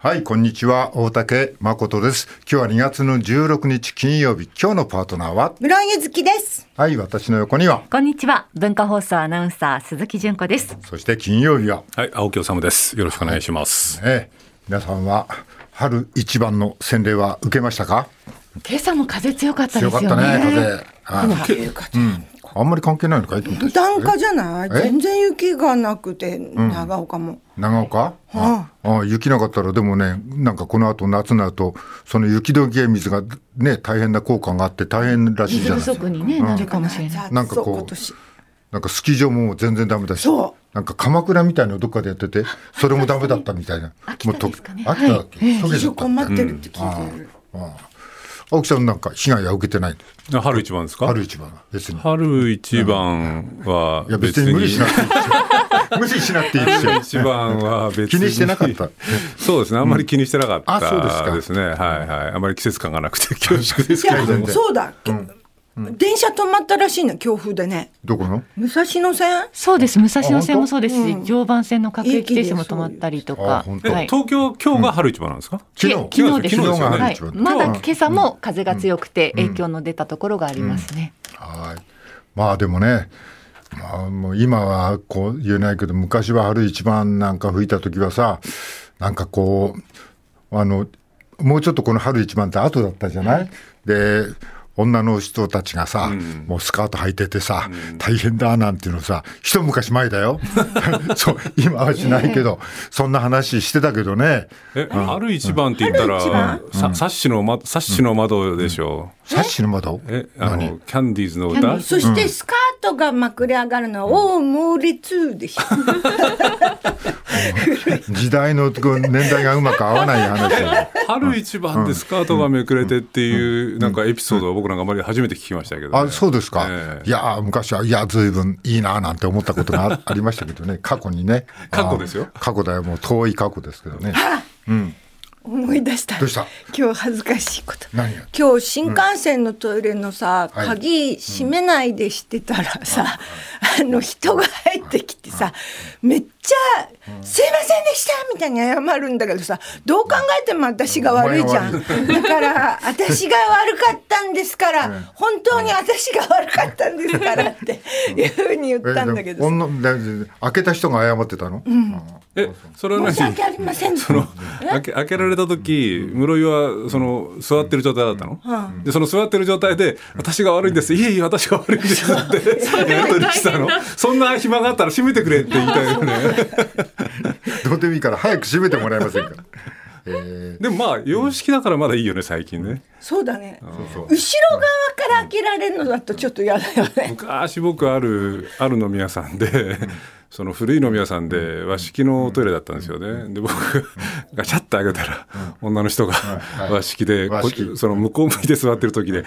はい、こんにちは。大竹誠です。今日は2月の16日金曜日。今日のパートナーは？室井ゆずきです。はい、私の横には？こんにちは。文化放送アナウンサー鈴木純子です。そして金曜日は？はい、青木治です。よろしくお願いします。ええ、皆さんは春一番の洗礼は受けましたか？今朝も風強かったで強かすよね。ったね、風。はいうん。あんまり関係ないのかいと思った檀家じゃない？え？全然雪がなくて、長岡も。長岡、ああ雪なかったらでもねなんかこの後夏になるとその雪解け水がね大変な効果があって大変らしいじゃない足に、ねなるかもしれない。なんかこうなんかスキー場も全然ダメだしそなんか鎌倉みたいなのどっかでやっててそれもダメだったみたいな。秋田ですかね。もうと秋田だっけ、溶け非常ちゃった困ってるって聞いてる。青木さんなんか被害は受けてないあ春一番ですか？春一番は別に春一番はいや別に。無理しなくていいですよ無理しなくていいですよ。春 一番は別に。気にしてなかった。そうですね。あんまり気にしてなかったあそうですか。ですね。はいはい。あまり季節感がなくて恐縮ですけれども。そうだ、電車止まったらしいの強風でね。どこの？武蔵野線？そうです。武蔵野線もそうです。し、常磐線の各駅停車も止まったりとあか。東京今日が春一番なんですか、昨日昨日です。昨日がはい。春一番。まだ今朝も風が強くて影響の出たところがありますね。はい。まあでもね、まあもう今はこう言えないけど、昔は春一番なんか吹いた時はさ、なんかこう、あの、もうちょっとこの春一番って後だったじゃない、で、女の人たちがさ、もうスカート履いててさ、大変だなんていうのさ、一昔前だよ。そう、今はしないけど、そんな話してたけどね。え春一番って言ったらさサッシの窓サッシの窓でしょ。サッシの窓？う、えあ何？のキャンディーズの歌？キャンディーズ。そしてスカートがまくれ上がるのは、おお、猛烈でしょ。時代のこう年代がうまく合わない話。だよ春一番でスカートがめくれてっていうなんかエピソードを僕なんかあまり初めて聞きましたけど、ね、あそうですか、ええ。いや昔はいやずいぶんいいななんて思ったことがあ ありましたけどね。過去にね。過去ですよ。あ過去だよ。もう遠い過去ですけどね。思い出した。どうした？今日恥ずかしいこと。何が今日新幹線のトイレのさ、はい。鍵閉めないでしてたらさ、あの人が入ってきてさ、めっちゃ「すいませんでした」みたいに謝るんだけどさどう考えても私が悪いじゃん。だから私が悪かったんですから本当に私が悪かったんですからっていうふうに言ったんだけど開けた人が謝ってたの、えそれは何？申し訳ありません。その開け開けられた時室井はその座ってる状態だったの、でその座ってる状態で「私が悪いんです。いえいえ私が悪いんです」ってやり取りしたの？そんな暇があったら閉めてくれって言いたいよね どうでもいいから早く閉めてもらえませんか。えでもまあ洋式だからまだいいよね最近ね。そうだね。そう後ろ側から開けられるのだとちょっと嫌だよね。昔僕あるある飲み屋さんで、その古い飲み屋さんで和式のトイレだったんですよね。で僕がシャッと開けたら、女の人がはい和式で、こ和式。その向こう向いて座ってる時で。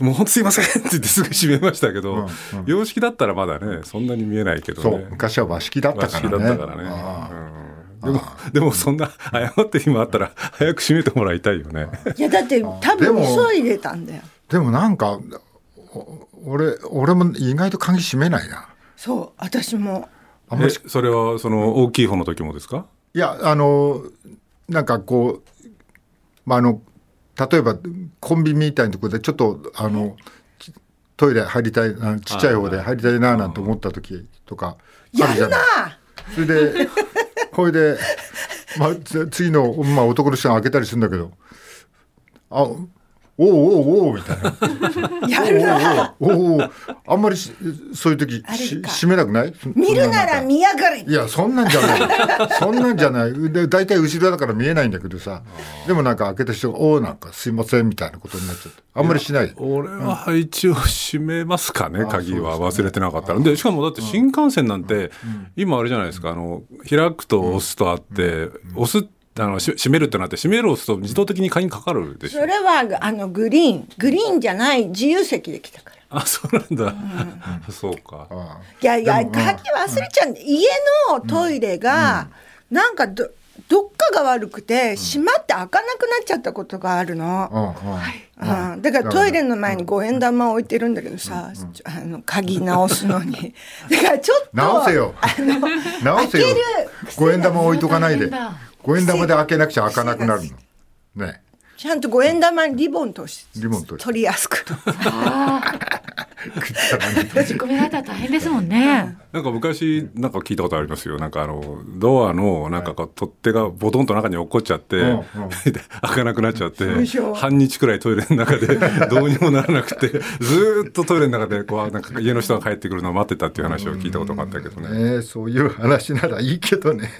もう本当すいませんって言ってすぐ閉めましたけど、洋式だったらまだねそんなに見えないけどそうね昔は和式だったからね。だったからね、あうん。でもでもそんな謝って今あったら早く閉めてもらいたいよね。いやだって多分急いでたんだよ。ーでもなんかお俺俺も意外と鍵閉めないな。そう私も。えあんまりそれはその大きい方の時もですか？いやあのなんかこう、まあ、あの例えばコンビニみたいなところでちょっとあのちトイレ入りたいあちっちゃい方で入りたいななんて思った時とかあやるじゃない。それでほいで、まあ、つ次の、まあ、男の人が開けたりするんだけどあおうおうおうおうみたいな。やるな。おうおうおうあんまりしそういう時し閉めなくない？見るなら見やがれいやそんなんじゃない。そんなんじゃない。で大体後ろだから見えないんだけどさ。でもなんか開けた人が「おおなんかすいません」みたいなことになっちゃって。あんまりしない。俺は一応閉めますかね、鍵は忘れてなかったら。で、しかもだって新幹線なんて、今あれじゃないですか、あの、開くと押すとあって、押す、あの、し閉めるってなって、閉める押すと自動的に鍵かかるでしょ？そ。れはあのグリーン。グリーンじゃない自由席で来たから。あ、そうなんだ。そうか。あいやいや鍵忘れちゃうんで家のトイレがなんかどどっかが悪くて閉まって開かなくなっちゃったことがあるの。うん、だからトイレの前に五円玉置いてるんだけどさ、あの鍵直すのに。だからちょっと直せよ。あの直せよ開ける五円玉置いとかないで五円玉で開けなくちゃ開かなくなるの。ね。ちゃんと五円玉にリボンとしてリボンと取りやすく閉じ込められたら大変ですもんね。なんか昔なんか聞いたことありますよ。なんかあのドアのなんかこう取っ手がボトンと中に落っこっちゃって、うんうん。開かなくなっちゃって半日くらいトイレの中でどうにもならなくてずーっとトイレの中でこうなんか家の人が帰ってくるのを待ってたっていう話を聞いたことがあったけどね。ねそういう話ならいいけどね。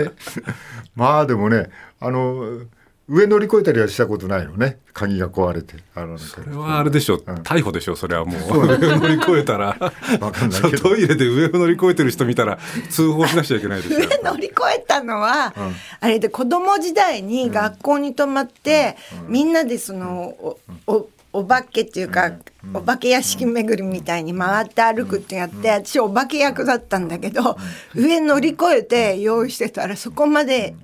まあでもねあの上乗り越えたりはしたことないのね。鍵が壊れてそれはあれでしょ、逮捕でしょそれはもう。上を乗り越えたら。わかんないけど。トイレで上を乗り越えてる人見たら通報しなくちゃいけないですよ。上乗り越えたのは、あれで子供時代に学校に泊まって、みんなでそのおおお化けっていうか、お化け屋敷巡りみたいに回って歩くってやって、私お化け役だったんだけど、上乗り越えて用意してたらそこまで。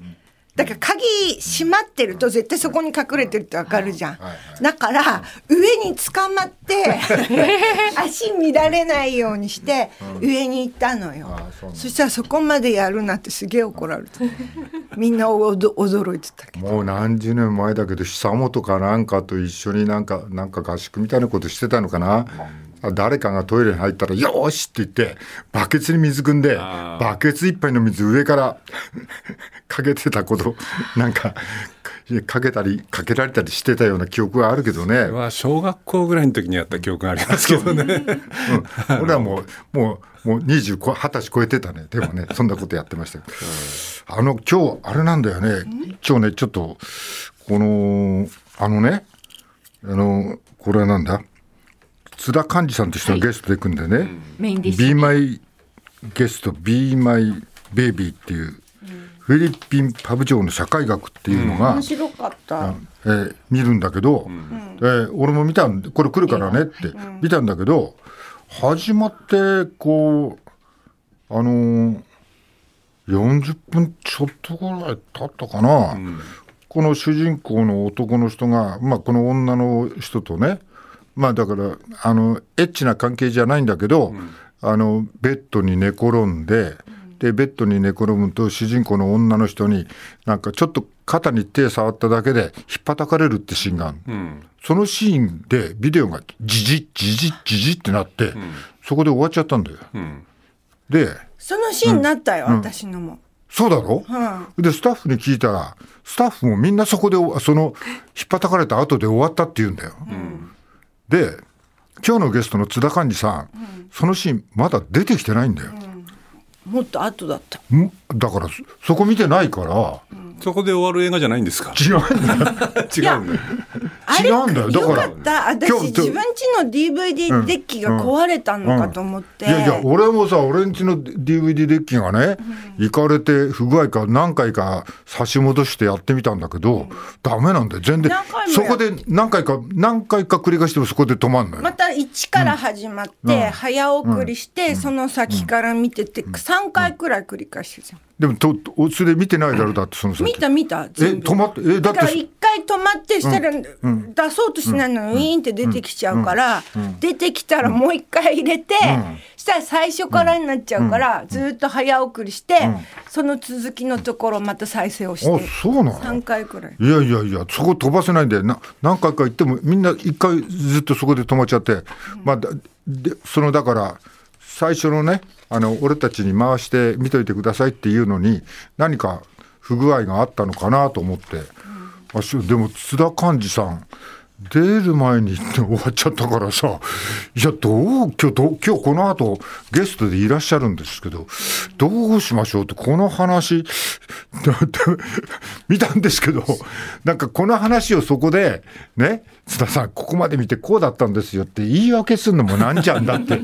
だから鍵閉まってると絶対そこに隠れてるってわかるじゃん。だから上に捕まって 足乱れないようにして上に行ったのようなん。だそしたらそこまでやるなってすげえ怒られた。みんなおど驚いてたけど。もう何十年前だけど久本かなんかと一緒になんかなんか合宿みたいなことしてたのかな、あ誰かがトイレに入ったら「よーし!」って言ってバケツに水汲んでバケツ一杯の水上からかけてたことなんかかけたりかけられたりしてたような記憶があるけどね、は小学校ぐらいの時にやった記憶がありますけどね。うん、俺はもうもうもう20こ20歳超えてたね。でもねそんなことやってましたよ。あの今日あれなんだよね。今日ねちょっとこのあのねあのこれはなんだ？津田寛治さんという人がゲストで行くんでね。メインディッ「シ Be ゲスト Be My Baby」っていうフィリピンパブ城の社会学っていうのが、面白かった。えー見るんだけど、えー俺も見たんでこれ来るからねって見たんだけど始まってこうあのー40分ちょっとぐらい経ったかな、この主人公の男の人が、まあ、この女の人とねまあだからあのエッチな関係じゃないんだけど、あのベッドに寝転んで。でベッドに寝転ぶと主人公の女の人になんかちょっと肩に手触っただけでひっぱたかれるってシーンがある、うん。そのシーンでビデオがジジッジジッジジッってなって、そこで終わっちゃったんだよ。うん。でそのシーンになったよ、私のも。そうだろ、うん。でスタッフに聞いたらスタッフもみんなそこでそのひっぱたかれた後で終わったって言うんだよ。で今日のゲストの津田寛治さん、そのシーンまだ出てきてないんだよ。もっと後だった。ん？だからそそこ見てないからそこで終わる映画じゃないんですか？違うんだ。よ。違うんだよ。違うんだよ。だからよかった。私今日自分家の DVD デッキが壊れたのかと思って、いやいや俺もさ俺んちの DVD デッキがね、行かれて不具合か何回か差し戻してやってみたんだけど、ダメなんだよ。全然そこで何回か何回か繰り返してもそこで止まんのよ、また1から始まって、早送りして、その先から見てて、3回くらい繰り返してた、でもととそれ見てないだろうだってその先。見た見たえ止まってえだから一回止まってしたら、出そうとしないのにウィーンって出てきちゃうから、出てきたらもう一回入れて、したら最初からになっちゃうから、ずっと早送りして、その続きのところまた再生をしあてそうなの？3回くらい。いやいやいやそこ飛ばせないんでな何回か行ってもみんな一回ずっとそこで止まっちゃって、まあだでそのだから最初のねあの俺たちに回して見といてくださいっていうのに何か不具合があったのかなと思って、あでも津田寛治さん出る前に終わっちゃったからさいやどう今日今日この後ゲストでいらっしゃるんですけどどうしましょうってこの話 見たんですけどなんかこの話をそこでね津田さんここまで見てこうだったんですよって言い訳するのもなんじゃんだって。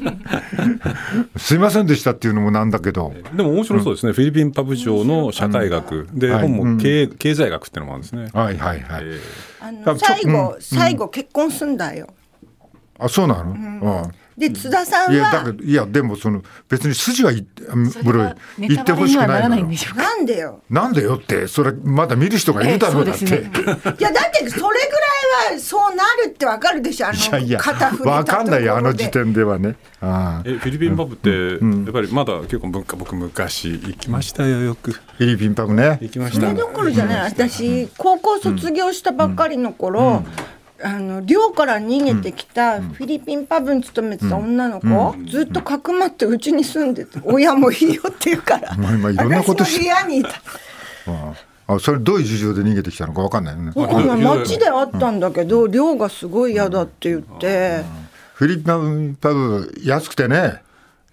すいませんでしたっていうのもなんだけど。でも面白そうですね、フィリピンパブ庁の社会学、で、はい。本も経,、経済学っていうのもあるんですね。はいはいはい、あの最後、うん。最後結婚すんだよ。あそうなの、うんで津田さんいやだはけどいやでもその別に筋は言ってそれはネタバレ言ってほしくない。なんでよ？なんでよってそれまだ見る人がいるだろうだって、ね。いやだってそれぐらいはそうなるってわかるでしょ？あのいやいやわかんないよあの時点ではね。ああ。えフィリピンパブって、やっぱりまだ結構文化僕昔行きましたよよく。フィリピンパブね。行きました。それどころじゃない。私高校卒業したばっかりの頃、あの寮から逃げてきたフィリピンパブに勤めてた女の子、ずっとかくまってうちに住んでて親もいいよって言うから まあ今いろんなことし私の部屋にいた。ああそれどういう事情で逃げてきたのかわかんないよね。わかんない街であったんだけど寮がすごい嫌だって言って。フィリピンパブ安くてね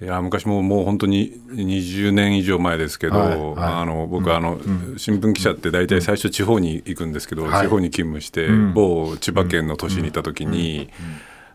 いや昔ももう本当に20年以上前ですけど、はいはい。あの僕はあの、新聞記者って大体最初地方に行くんですけど、はい。地方に勤務して、某千葉県の都市にいた時に。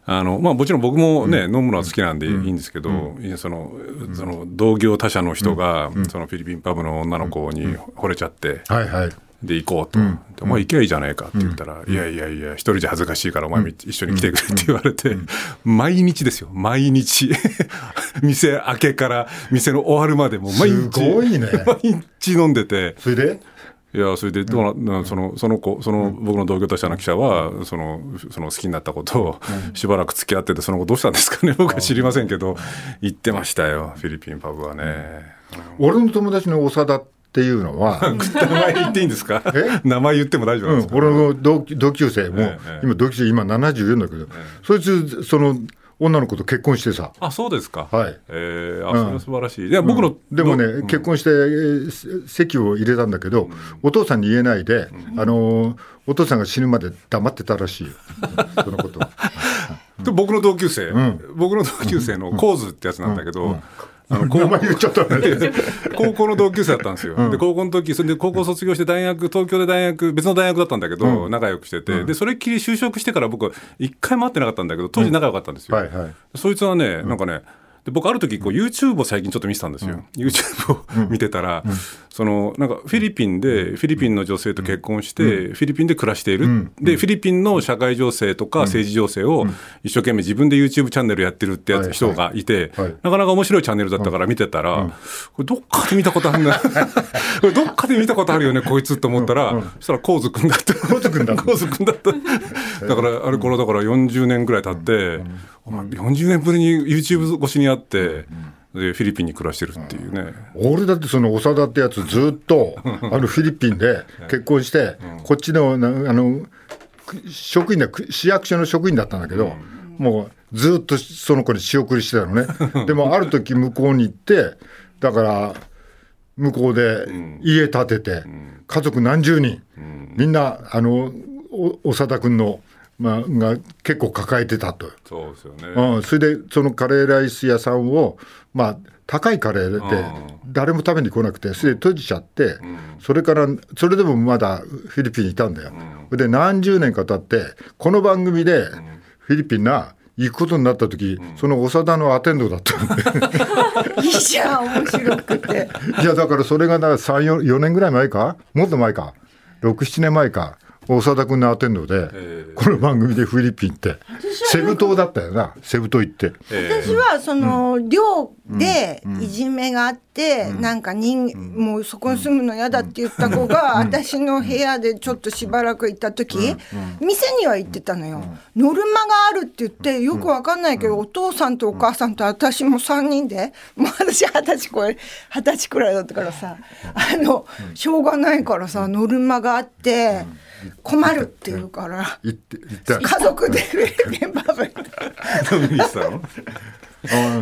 あのまあ、もちろん僕もね、飲むのは好きなんでいいんですけど、そのその同業他社の人が、そのフィリピンパブの女の子に惚れちゃって、はいはいで行こうと、でお前行けばいいじゃないかって言ったら、いやいやいや、一人じゃ恥ずかしいから、お前一緒に来てくれって言われて、毎日ですよ、毎日、店開けから店の終わるまで、もう毎日、すごいね。毎日飲んでて、それで？いや、それでどうな、なそのその子、その僕の同業他社の記者は、そのその好きになったことを、しばらく付き合ってて、その後どうしたんですかね、僕は知りませんけど、言ってましたよ、フィリピンパブはね。俺の友達の長田っていうのは、名前言っていいんですか？え？名前言っても大丈夫うん俺の同同級生も、ええ今同級生今74だけど、そいつその女の子と結婚してさ。あ、そうですか。はい。えー、あ、それは素晴らしい。いや、僕の、でもね、ど結婚してえーせ籍を入れたんだけど、お父さんに言えないで、あのーお父さんが死ぬまで黙ってたらしい。よそのこと。は で僕の同級生、ん。僕の同級生のコーズってやつなんだけど、あの高名前言っちゃったね。高校の同級生だったんですよ。で、高校の時、それで高校卒業して大学、東京で大学、別の大学だったんだけど、仲良くしてて、で、それっきり就職してから僕は一回も会ってなかったんだけど、当時仲良かったんですよ。はいはい。そいつはね、なんかね、で僕ある時こう YouTube を最近ちょっと見てたんですよ、YouTube を見てたら、そのなんかフィリピンでフィリピンの女性と結婚して、フィリピンで暮らしている、でフィリピンの社会情勢とか政治情勢を一生懸命自分で YouTube チャンネルやってるってやつ、はい人がいて、はいなかなか面白いチャンネルだったから見てたら、これどっかで見たことあるな これどっかで見たことあるよねこいつと思ったら、そしたらコウズくんだった。コウズんだった。だからあれこれだから40年ぐらい経って、お前40年ぶりに YouTube 越しに会って、でフィリピンに暮らしてるっていうね、俺だってその長田ってやつずっと あのフィリピンで結婚してこっちのなあの職員だ市役所の職員だったんだけどもうずっとその子に仕送りしてたのね。でもある時向こうに行ってだから向こうで家建てて家族何十人みんなあのお長田君の、まあ、が結構抱えてたと。そうですよね、うん、それでそのカレーライス屋さんを、まあ、高いカレーで誰も食べに来なくてそれで閉じちゃって、それからそれでもまだフィリピンにいたんだよ。で何十年か経ってこの番組でフィリピンな行くことになった時、その長田のアテンドだったんで いいじゃん面白くて。いやだからそれが34年ぐらい前か？もっと前か？67年前か？長田君のアテンドで、この番組でフィリピンってセブ島だったよな。セブ島行って。私はその寮でいじめがあって、なんか人もうそこに住むの嫌だって言った子が私の部屋でちょっとしばらく行った時、店には行ってたのよ、ノルマがあるって言ってよくわかんないけど、お父さんとお母さんと私も3人でもう私二十歳超え二十歳くらいだったからさあのしょうがないからさノルマがあって困るって言うから。行って行った家族でフィリピンパブに飲みに行ってたの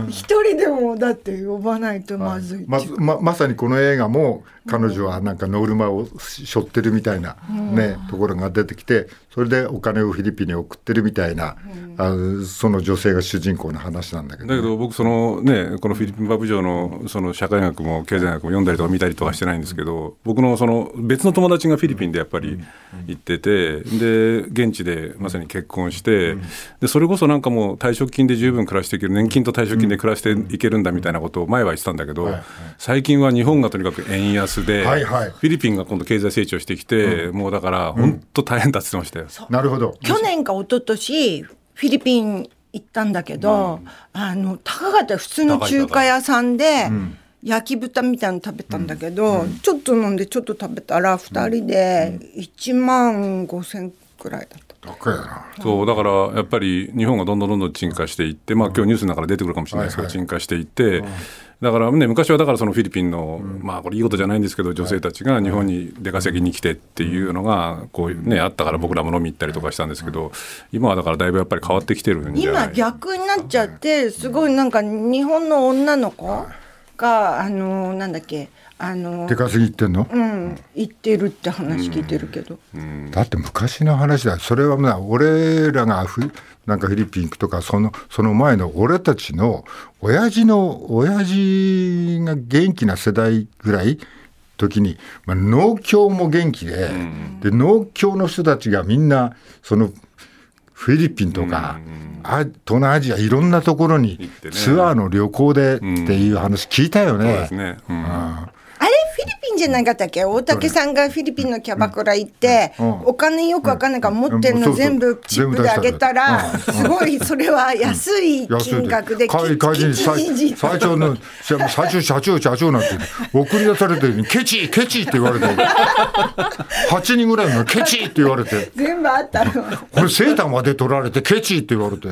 一人でもだって呼ばないとまずいってまいう。ままさにこの映画も彼女はなんかノルマを背負ってるみたいな、ねところが出てきてそれでお金をフィリピンに送ってるみたいな、あその女性が主人公の話なんだけどだけど僕そのねこのフィリピンパブ上のその社会学も経済学も読んだりとか見たりとかしてないんですけど僕のその別の友達がフィリピンでやっぱり行っててで現地でまさに結婚してでそれこそなんかもう退職金で十分暮らしていける年金と退職金で暮らしていけるんだみたいなことを前は言ってたんだけど最近は日本がとにかく円安でフはい。はい。ィリピンが今度経済成長してきてもうだから本当大変だって言ってましたよ。なるほど。去年か一昨年フィリピン行ったんだけど、あの高かったよ。普通の中華屋さんで。焼き豚みたいの食べたんだけど、ちょっと飲んでちょっと食べたら2人で1万5千くらいだった。高いな。そうだからやっぱり日本がどんどんどんどん沈下していって、まあ今日ニュースの中で出てくるかもしれないですけど、沈下していって、だからね昔はだからそのフィリピンの、まあこれいいことじゃないんですけど女性たちが日本に出稼ぎに来てっていうのがこうねあったから僕らも飲み行ったりとかしたんですけど、今はだからだいぶやっぱり変わってきてるんじ今逆になっちゃってすごいなんか日本の女の子があのなんだっけあの出稼ぎ行ってんの、うん行ってるって話聞いてるけど、だって昔の話だ。それはまあ俺らがフなんかフィリピン行くとかそのその前の俺たちの親父の親父が元気な世代ぐらい時に、まあ、農協も元気で,、で農協の人たちがみんなそのフィリピンとか、あ東南アジアいろんなところにツアーの旅行でっていう話聞いたよそうでね。す。ね、うんじゃなかったっけ？大竹さんがフィリピンのキャバクラ行って、うん。お金よくわかんないから持ってるの全部チップであげたらすごいそれは安い金額で会会議に最キチ最長の最長社長社長なんて送り出されてケチケチって言われて。8人ぐらいのケチって言われて。全部あったの。これセーターまで取られてケチって言われて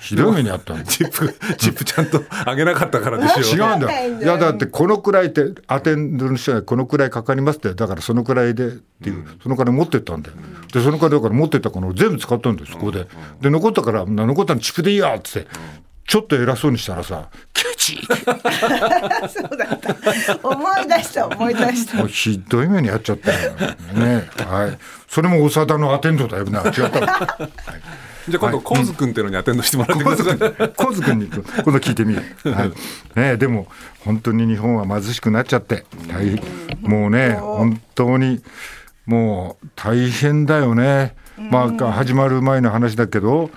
ひどい目にあったの。チップチップちゃんとあげなかったからですよ違うんだよ。いやだってこのくらいってアテンドの人がこのくらいかかりますってだからそのくらいでっていう、その金持ってったんだよ。でその金だから持ってった金を全部使ったんですそこで。で残ったから残ったのチップでいいやっつってちょっと偉そうにしたらさケチ そうだった。思い出した思い出した。もうひどい目にやっちゃったよ。ねはい。それも長田のアテンドだよな。違ったら じゃあ今度コウズ君っていうのにアテンドしてもらってください、コズ君に。今度聞いてみ。る、はい。ね、でも本当に日本は貧しくなっちゃって大変。もうね本当にもう大変だよね、まあ始まる前の話だけど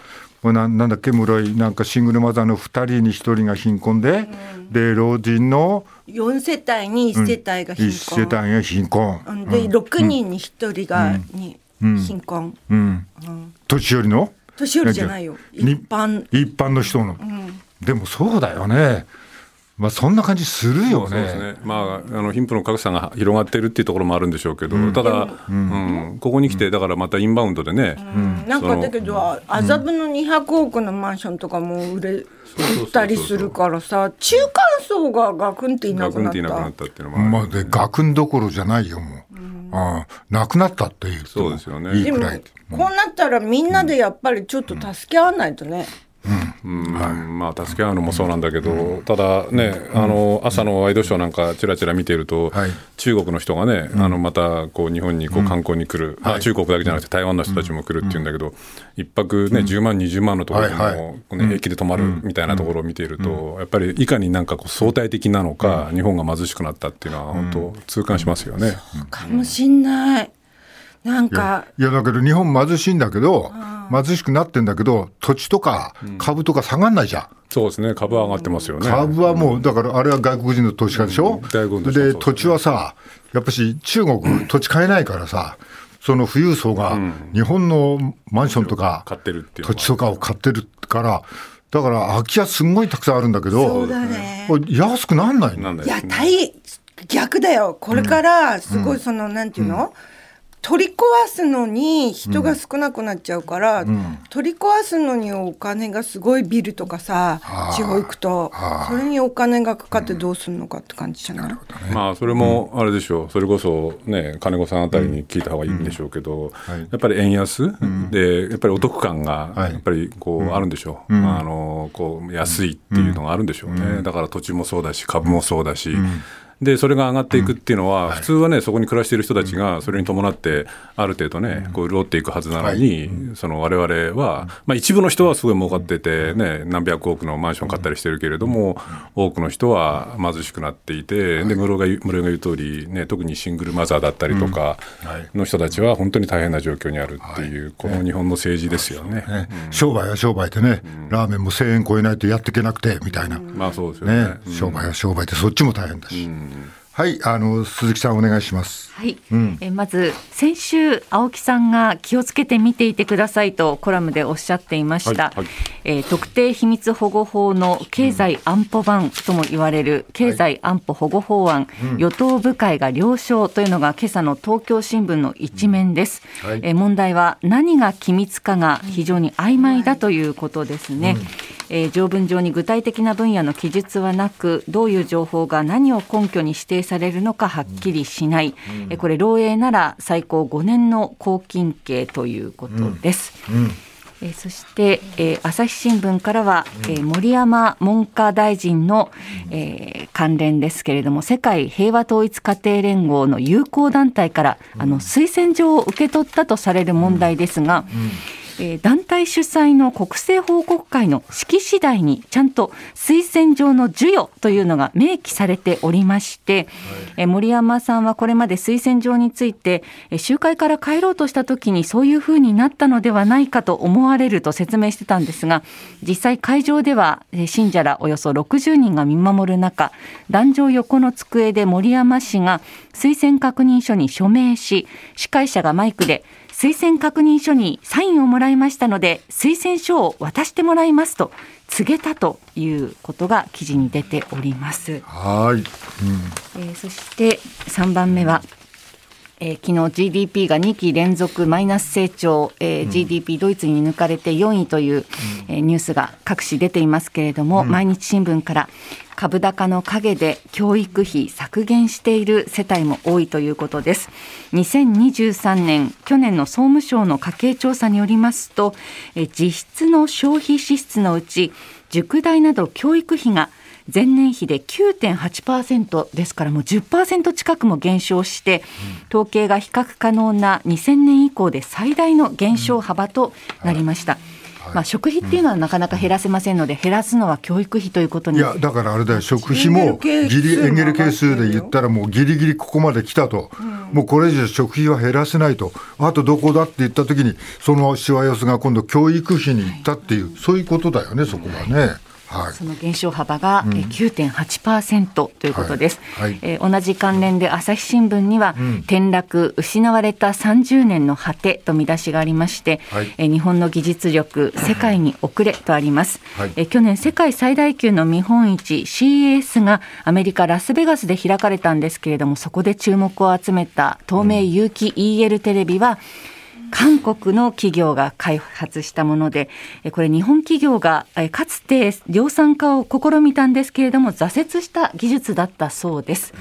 なんなんだっけ室井なんかシングルマザーの2人に1人が貧困で、で老人の4世帯に1世帯が貧1困、世帯が貧困、うん。で6人に1人が、に貧困、うん、年寄りの？年寄りじゃないよ。に一般。一般の人の、でもそうだよね。まあそんな感じするよね。ね、まあ、あの貧富の格差が広がってるっていうところもあるんでしょうけど、ただ、うん。ここに来て、だからまたインバウンドでね、なんかだけど麻布の200億のマンションとかも売れ売ったりするからさ中間層がガクンっていなガクンくなった。っていなくなったっていうのもある。まあでガクンどころじゃないよもう、ああなくなったっていうそうですよね。でもいいくらい。こうなったらみんなでやっぱりちょっと助け合わないとね、うん。まあ助け合うのもそうなんだけど、ただね、あの朝のワイドショーなんかちらちら見ていると、はい。中国の人がね、あのまたこう日本にこう観光に来る、まあ中国だけじゃなくて台湾の人たちも来るっていうんだけど、一泊ね、10万、20万のところでも、はいはい。ね、駅で泊まるみたいなところを見ていると、やっぱりいかになんかこう相対的なのか、日本が貧しくなったっていうのは、本当、痛感しますよね。かもしんないなんか。いやだけど日本貧しいんだけど貧しくなってんだけど土地とか株とか下がんないじゃん、そうですね、株は上がってますよね。株はもうだからあれは外国人の投資家でしょ、うそう土地はさやっぱし中国土地買えないからさその富裕層が日本のマンションとか買ってるっていう。のは土地とかを買ってるからだから空き家すんごいたくさんあるんだけどそうだね。これ安くなんないの？いやなんだよね。大逆だよ。これからすごいその、なんていうの、取り壊すのに人が少なくなっちゃうから、取り壊すのにお金がすごいビルとかさ地方行くとそれにお金がかかってどうするのかって感じじゃない、まあそれもあれでしょう、それこそね金子さんあたりに聞いた方がいいんでしょうけど、はい。やっぱり円安、でやっぱりお得感がはい。やっぱりこうあるんでしょう、あのこう安いっていうのがあるんでしょうね、だから土地もそうだし株もそうだし。でそれが上がっていくっていうのは、普通はねそこに暮らしている人たちがそれに伴ってある程度ねこう潤っていくはずなのに、その我々は、まあ、一部の人はすごい儲かってて、ね、何百億のマンション買ったりしてるけれども、多くの人は貧しくなっていて、で室が言う室井が言う通り、ね、特にシングルマザーだったりとかの人たちは本当に大変な状況にあるっていう、この日本の政治ですよね。ね商売は商売でね、ラーメンも1000円超えないとやっていけなくてみたいな、まあそうですよね。ね、商売は商売でそっちも大変だし、はい、あの鈴木さんお願いします。はい、えまず先週青木さんが気をつけて見ていてくださいとコラムでおっしゃっていました、はいはい。えー特定秘密保護法の経済安保版とも言われる経済安保保護法案、与党部会が了承というのが今朝の東京新聞の一面です、はい。えー問題は何が機密かが非常に曖昧だということですね、えー条文上に具体的な分野の記述はなくどういう情報が何を根拠に指定されるのかはっきりしない、えーこれ漏洩なら最高5年の拘禁刑ということです。えーそして、えー朝日新聞からは、えー森山文科大臣の、えー関連ですけれども世界平和統一家庭連合の友好団体から、あの推薦状を受け取ったとされる問題ですが、えー団体主催の国政報告会の式次第にちゃんと推薦状の授与というのが明記されておりまして、えー森山さんはこれまで推薦状についてえー集会から帰ろうとした時にそういうふうになったのではないかと思われると説明してたんですが実際会場ではえー信者らおよそ60人が見守る中壇上横の机で森山氏が推薦確認書に署名し司会者がマイクで推薦確認書にサインをもらいましたので推薦書を渡してもらいますと告げたということが記事に出ております。はい、えーそして3番目は、えー昨日 GDP が2期連続マイナス成長、えー GDP ドイツに抜かれて4位という、えーニュースが各紙出ていますけれども、毎日新聞から株高の陰で教育費削減している世帯も多いということです。2023年去年の総務省の家計調査によりますと、えー実質の消費支出のうち塾代など教育費が前年比で9.8%ですからもう10%近くも減少して、統計が比較可能な2000年以降で最大の減少幅となりました。まあ、食費っていうのはなかなか減らせませんので、減らすのは教育費ということにいやだからあれだよ。食費もギリエンゲル係数で言ったらもうギリギリここまで来たと、もうこれ以上食費は減らせないと。あとどこだって言った時にそのしわ寄せが今度教育費に行ったっていうそういうことだよねそこはね。はい。その減少幅がえー9.8%ということです、はい。はい。えー同じ関連で朝日新聞には、転落失われた30年の果てと見出しがありまして、はい。えー日本の技術力世界に遅れとあります、はい。えー去年世界最大級の見本市 CES がアメリカラスベガスで開かれたんですけれどもそこで注目を集めた透明有機 EL テレビは、韓国の企業が開発したもので、えこれ日本企業がえかつて量産化を試みたんですけれども挫折した技術だったそうです。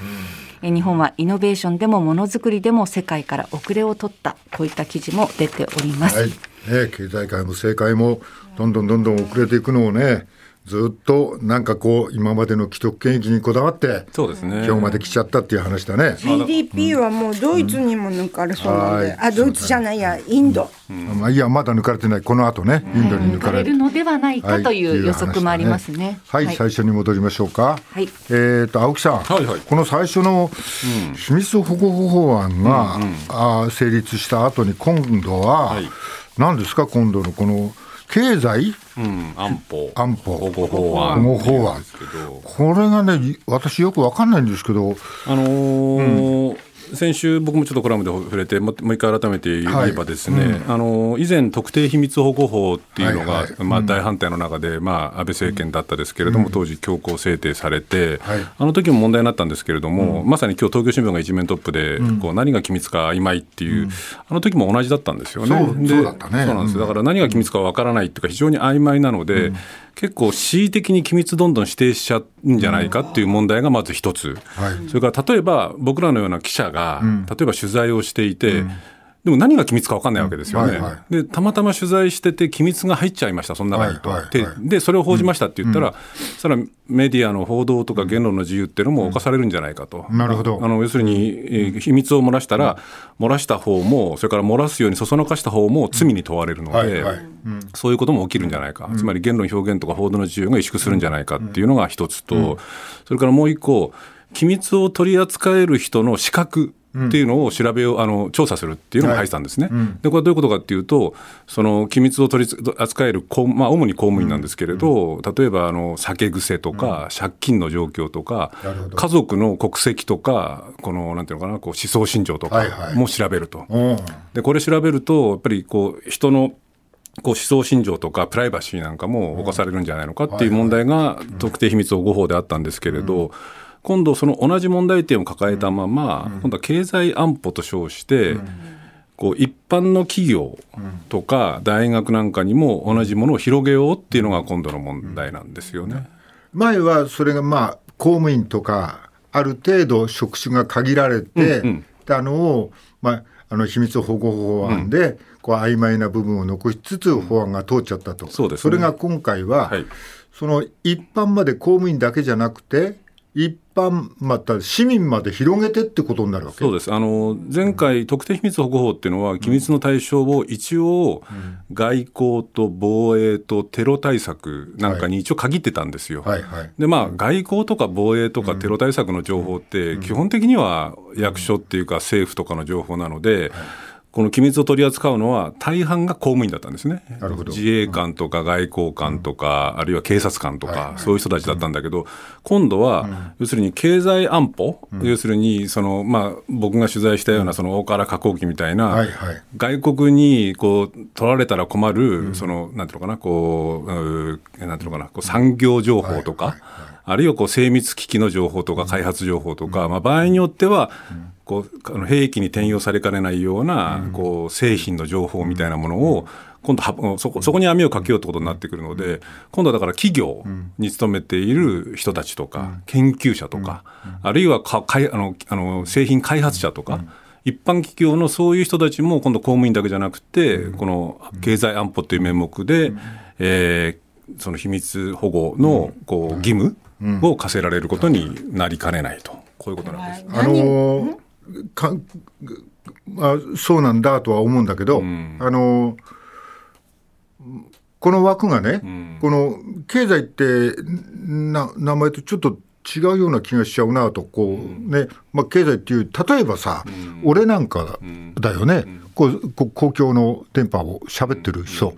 え日本はイノベーションでもものづくりでも世界から遅れを取ったこういった記事も出ております。はいね、経済界も政界もどんどんどんどん遅れていくのをねずっとなんかこう今までの既得権益にこだわってそうですね。今日まで来ちゃったっていう話だね。GDP はもうドイツにも抜かれそうなんで、はい。あドイツじゃないやインド、まあいいやまだ抜かれてない。この後ねインドに抜抜かれかれるるのではないかという予測もありますね。はい、最初に戻りましょうか。はい。えっ、と青木さん、はいはい。この最初の秘密保護法案が、あー成立した後に今度は、はい。何ですか今度のこの経済？うん、安保。安保。保護法案保護法案。これがね私よくわかんないんですけど。あのー先週僕もちょっとコラムで触れてももう一回改めて言えばですね、あのー以前特定秘密保護法っていうのが、はいはい。まあ、大反対の中で、まあ、安倍政権だったですけれども、当時強行制定されて、はい。あの時も問題になったんですけれども、まさに今日東京新聞が一面トップで、こう何が機密か曖昧っていう、あの時も同じだったんですよね。そうでそうだったね。そうなんですだから何が機密かわからないっていうか非常に曖昧なので、結構恣意的に機密どんどん指定しちゃうんじゃないかっていう問題がまず一つ、はい。それから例えば僕らのような記者が、例えば取材をしていて、でも何が機密か分かんないわけですよね、うん。はいはでたまたま取材してて機密が入っちゃいましたその中にと、はいはいではい。でそれを報じましたって言ったら、そしたらメディアの報道とか言論の自由っていうのも侵されるんじゃないかと、なるほど。あの要するに、えー秘密を漏らしたら、漏らした方もそれから漏らすようにそそのかした方も罪に問われるので、はいはい。そういうことも起きるんじゃないか、つまり言論表現とか報道の自由が萎縮するんじゃないかっていうのが一つと、それからもう一個機密を取り扱える人の資格っていうのを調べよう、あの調査するっていうのが入ってたんですね。でこれはどういうことかっていうとその機密を取り扱えるまあ、主に公務員なんですけれど、例えばあの酒癖とか、借金の状況とか家族の国籍とかこのなんていうのかなこう思想信条とかも調べると。でこれ調べるとやっぱりこう人のこう思想信条とかプライバシーなんかも侵されるんじゃないのかっていう問題が特定秘密保護法であったんですけれど、今度その同じ問題点を抱えたまま、今度は経済安保と称して、こう一般の企業とか大学なんかにも同じものを広げようっていうのが今度の問題なんですよね。前はそれがまあ公務員とかある程度職種が限られてたのを、まあ、あの秘密保護法案で、こう曖昧な部分を残しつつ法案が通っちゃったと、そうです、ね、それが今回は、はい、その一般まで公務員だけじゃなくて一般また市民まで広げてってことになるわけ？そうです。あの前回、特定秘密保護法っていうのは、機密の対象を一応、外交と防衛とテロ対策なんかに一応限ってたんですよ。はいはい、でまあ、外交とか防衛とかテロ対策の情報って、基本的には役所っていうか、政府とかの情報なので。はいこの機密を取り扱うのは大半が公務員だったんですね。自衛官とか外交官とか、うん、あるいは警察官とか、はい。はい、そういう人たちだったんだけど、今度は、うん、要するに経済安保、うん、要するにその、まあ、僕が取材したようなその大原加工機みたいな、はいはい、外国にこう取られたら困る、そのなんていうのかな、こう、なんていうのかな、こう産業情報とか、はいはいはい。あるいはこう精密機器の情報とか開発情報とか、まあ、場合によっては、こうあの兵器に転用されかねないようなこう製品の情報みたいなものを今度そこそこに網をかけようってことになってくるので今度はだから企業に勤めている人たちとか研究者とかあるいはかかいあのあの製品開発者とか一般企業のそういう人たちも今度公務員だけじゃなくてこの経済安保という名目で、えー、その秘密保護のこう義務を課せられることになりかねないと。こういうことなんです。あのーかあそうなんだとは思うんだけど、うん、あのこの枠がね、うん、この経済ってな名前とちょっと違うような気がしちゃうなとこう、ね。まあ、経済っていう例えばさ、俺なんかだよね、こう公共の電波を喋ってる人。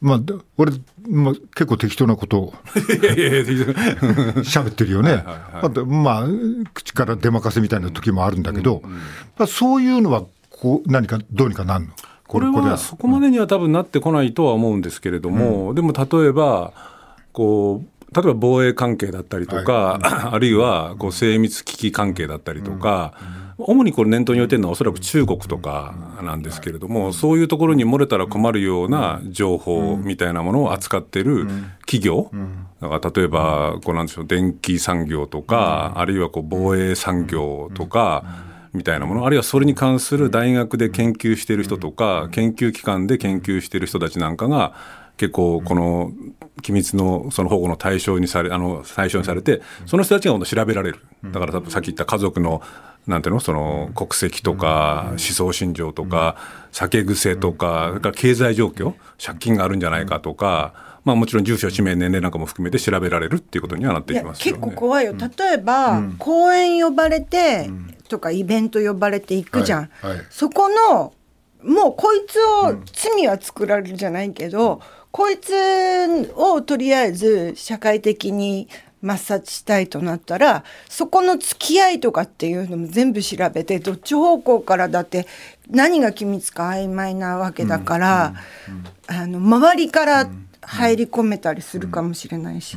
まあ、俺、まあ、結構適当なことを喋ってるよね。まあ、口から出まかせみたいな時もあるんだけど、まあ、そういうのはこう何かどうにかなるの？これは。そこまでには多分なってこないとは思うんですけれども、うん、でも例えばこう例えば防衛関係だったりとか、はい、あるいはこう精密機器関係だったりとか、主にこれ念頭に置いてるのはおそらく中国とかなんですけれども、そういうところに漏れたら困るような情報みたいなものを扱ってる企業、だから例えばこうなんでしょう電気産業とか、あるいはこう防衛産業とか、みたいなもの、あるいはそれに関する大学で研究している人とか、研究機関で研究している人たちなんかが、結構この機密のその保護の対象にされあの対象にされてその人たちが今度調べられる。だからさっき言った家族のなんていうの？その国籍とか思想信条とか酒癖とかそれから経済状況借金があるんじゃないかとか。まあ、もちろん住所、氏名、年齢なんかも含めて調べられるっていうことにはなってきます、ね、結構怖いよ、例えば、うん、講演呼ばれて、とかイベント呼ばれていくじゃん、はい。はい、そこのもうこいつを罪は作られるじゃないけど、こいつをとりあえず社会的に抹殺したいとなったらそこの付き合いとかっていうのも全部調べてどっち方向からだって何が機密か曖昧なわけだから、あの周りから入り込めたりするかもしれないし。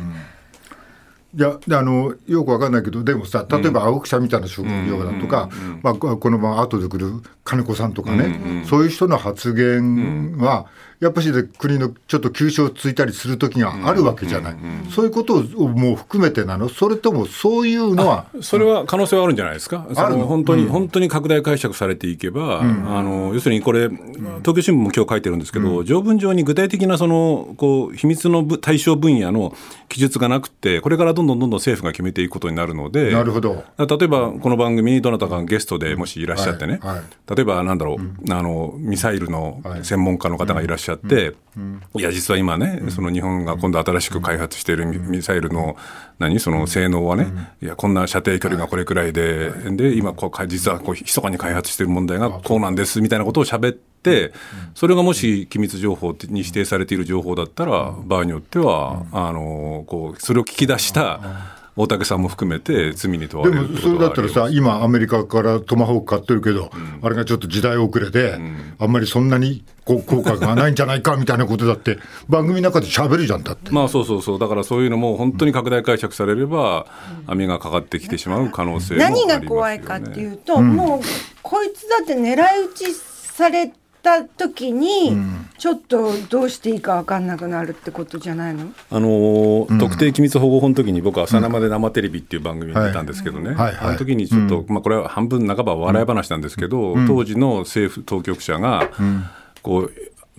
いやあのよくわかんないけどでもさ例えば青木さんみたいな職業だとか、まあ、このまま後で来る金子さんとかね、そういう人の発言は、やっぱし国のちょっと急所をついたりする時があるわけじゃない、そういうことをもう含めてなの、それともそういうのは？それは可能性はあるんじゃないですか、ある本当に、うん、本当に拡大解釈されていけば、うん、あの要するにこれ、東京新聞も今日書いてるんですけど、条文上に具体的なそのこう秘密の対象分野の記述がなくて、これからどんどんどんどん政府が決めていくことになるので、なるほど。例えばこの番組にどなたかゲストでもしいらっしゃってね、はい。はい。例えばなんだろう、あのミサイルの専門家の方がいらっしゃって、いや、実は今ね、その日本が今度新しく開発しているミミサイルの、何、その性能はね、いや、こんな射程距離がこれくらいで、で、今こうか、実はこう密かに開発している問題がこうなんですみたいなことを喋って、それがもし機密情報に指定されている情報だったら、場合によっては、あのこうそれを聞き出した大竹さんも含めて罪に問わでれるってもそれだったらさ、今、アメリカからトマホーク買ってるけど、あれがちょっと時代遅れで、あんまりそんなにこう効果がないんじゃないかみたいなことだって、番組の中で喋るじゃんだって。まあそうそうそう、だからそういうのも本当に拡大解釈されれば、網がかかってきてしまう可能性もありますよ、ね、何が怖いかっていうと、もうこいつだって狙い撃ちされた時に、ちょっとどうしていいか分かんなくなるってことじゃないの？あのー特定機密保護法の時に僕は「さなまで生テレビ」っていう番組に出たんですけどね、はいはいあの時にちょっと、まあ、これは半分半ば笑い話なんですけど、当時の政府当局者がこう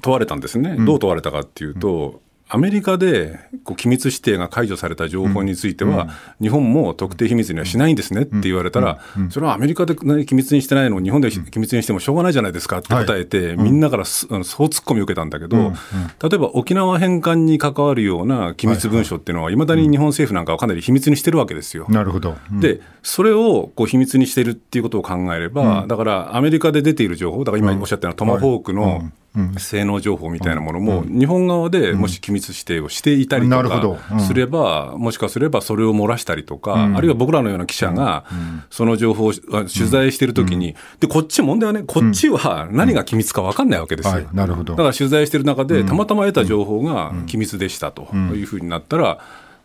問われたんですね、どう問われたかっていうと、アメリカでこう機密指定が解除された情報については、日本も特定秘密にはしないんですねって言われたら、それはアメリカで、ね、機密にしてないのを日本で機密にしてもしょうがないじゃないですかって答えて、みんなからそうツッコミを受けたんだけど、例えば沖縄返還に関わるような機密文書っていうのは、い。まだに日本政府なんかはかなり秘密にしてるわけですよ。なるほど。うん。で、それをこう秘密にしてるっていうことを考えれば、だからアメリカで出ている情報、だから今おっしゃったようなトマホークの性能情報みたいなものも、日本側でもし機密指定をしていたりとなるほど。うん。かすれば、もしかすればそれを漏らしたりとか、あるいは僕らのような記者が、その情報をあ取材しているときに、で、こっち問題はね、こっちは何が機密か分かんないわけですよ。はい。なるほど。だから取材している中で、たまたま得た情報が機密でしたというふうになったら、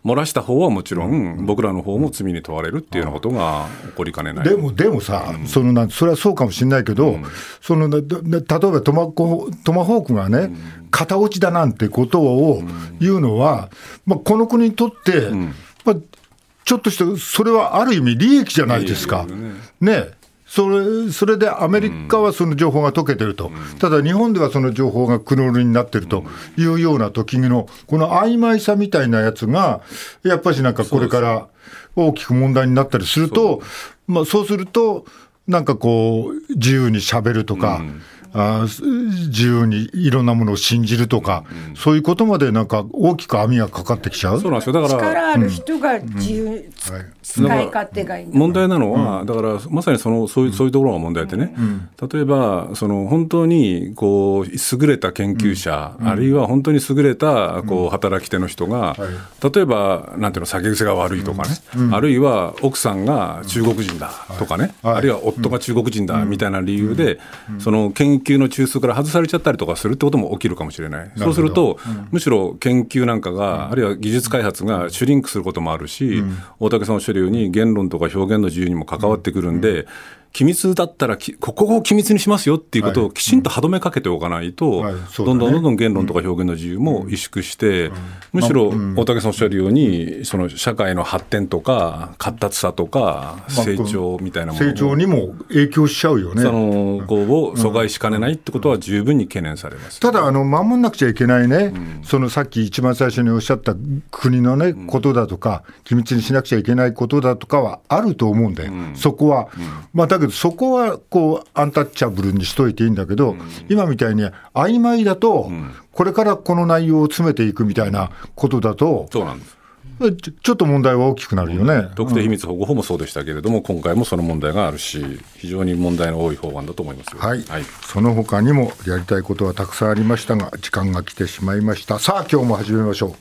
漏らした方はもちろん、僕らの方も罪に問われるっていうようなことが起こりかねない。でも、でもさ、そのなそれはそうかもしれないけど、そのなだ例えばトマコトマホークがね、型落ちだなんてことを言うのは、まあ、この国にとって、まあ、ちょっとした、それはある意味、利益じゃないですか。利益ねそれそれでアメリカはその情報が解けてると、ただ日本ではその情報が黒塗りになってるというような時の、この曖昧さみたいなやつが、やっぱしなんかこれから大きく問題になったりすると、まあ、そうすると、なんかこう、自由にしゃべるとか、あー自由にいろんなものを信じるとか、そういうことまでなんか大きく網がかかってきちゃう？そうなんですよ。だから、力ある人が自由、つはい。使い勝手がいい問題なのは、だからまさにそのそういうそういうところが問題でね、例えばその本当にこう優れた研究者、あるいは本当に優れたこう働き手の人が、例えばなんていうの酒癖が悪いとかね、あるいは奥さんが中国人だとかね、はい。あるいは夫が中国人だみたいな理由で、その研究の中枢から外されちゃったりとかするってことも起きるかもしれない。そうすると、むしろ研究なんかが、あるいは技術開発がシュリンクすることもあるし、大竹さんおっしゃるように言論とか表現の自由にも関わってくるんで、機密だったらきここを機密にしますよっていうことをきちんと歯止めかけておかないと、どんどんどんどん言論とか表現の自由も萎縮して、むしろ大竹さんおっしゃるように、その社会の発展とか、活達さとか、成長みたいなもの成長にも影響しちゃうよね。そのこうを阻害しかねないってことは十分に懸念されます。ただ、あの守んなくちゃいけないね、そのさっき一番最初におっしゃった国のね、ことだとか、機密にしなくちゃいけないことだとかはあると思うんだよ、そこは。まあ、だけど、そこはこうアンタッチャブルにしといていいんだけど、今みたいに曖昧だと、これからこの内容を詰めていくみたいなことだと、そうなんですちょちょっと問題は大きくなるよね。特定秘密保護法もそうでしたけれども、今回もその問題があるし、非常に問題の多い法案だと思いますよ。はい、その他にもやりたいことはたくさんありましたが、時間が来てしまいました。さあ、今日も始めましょう。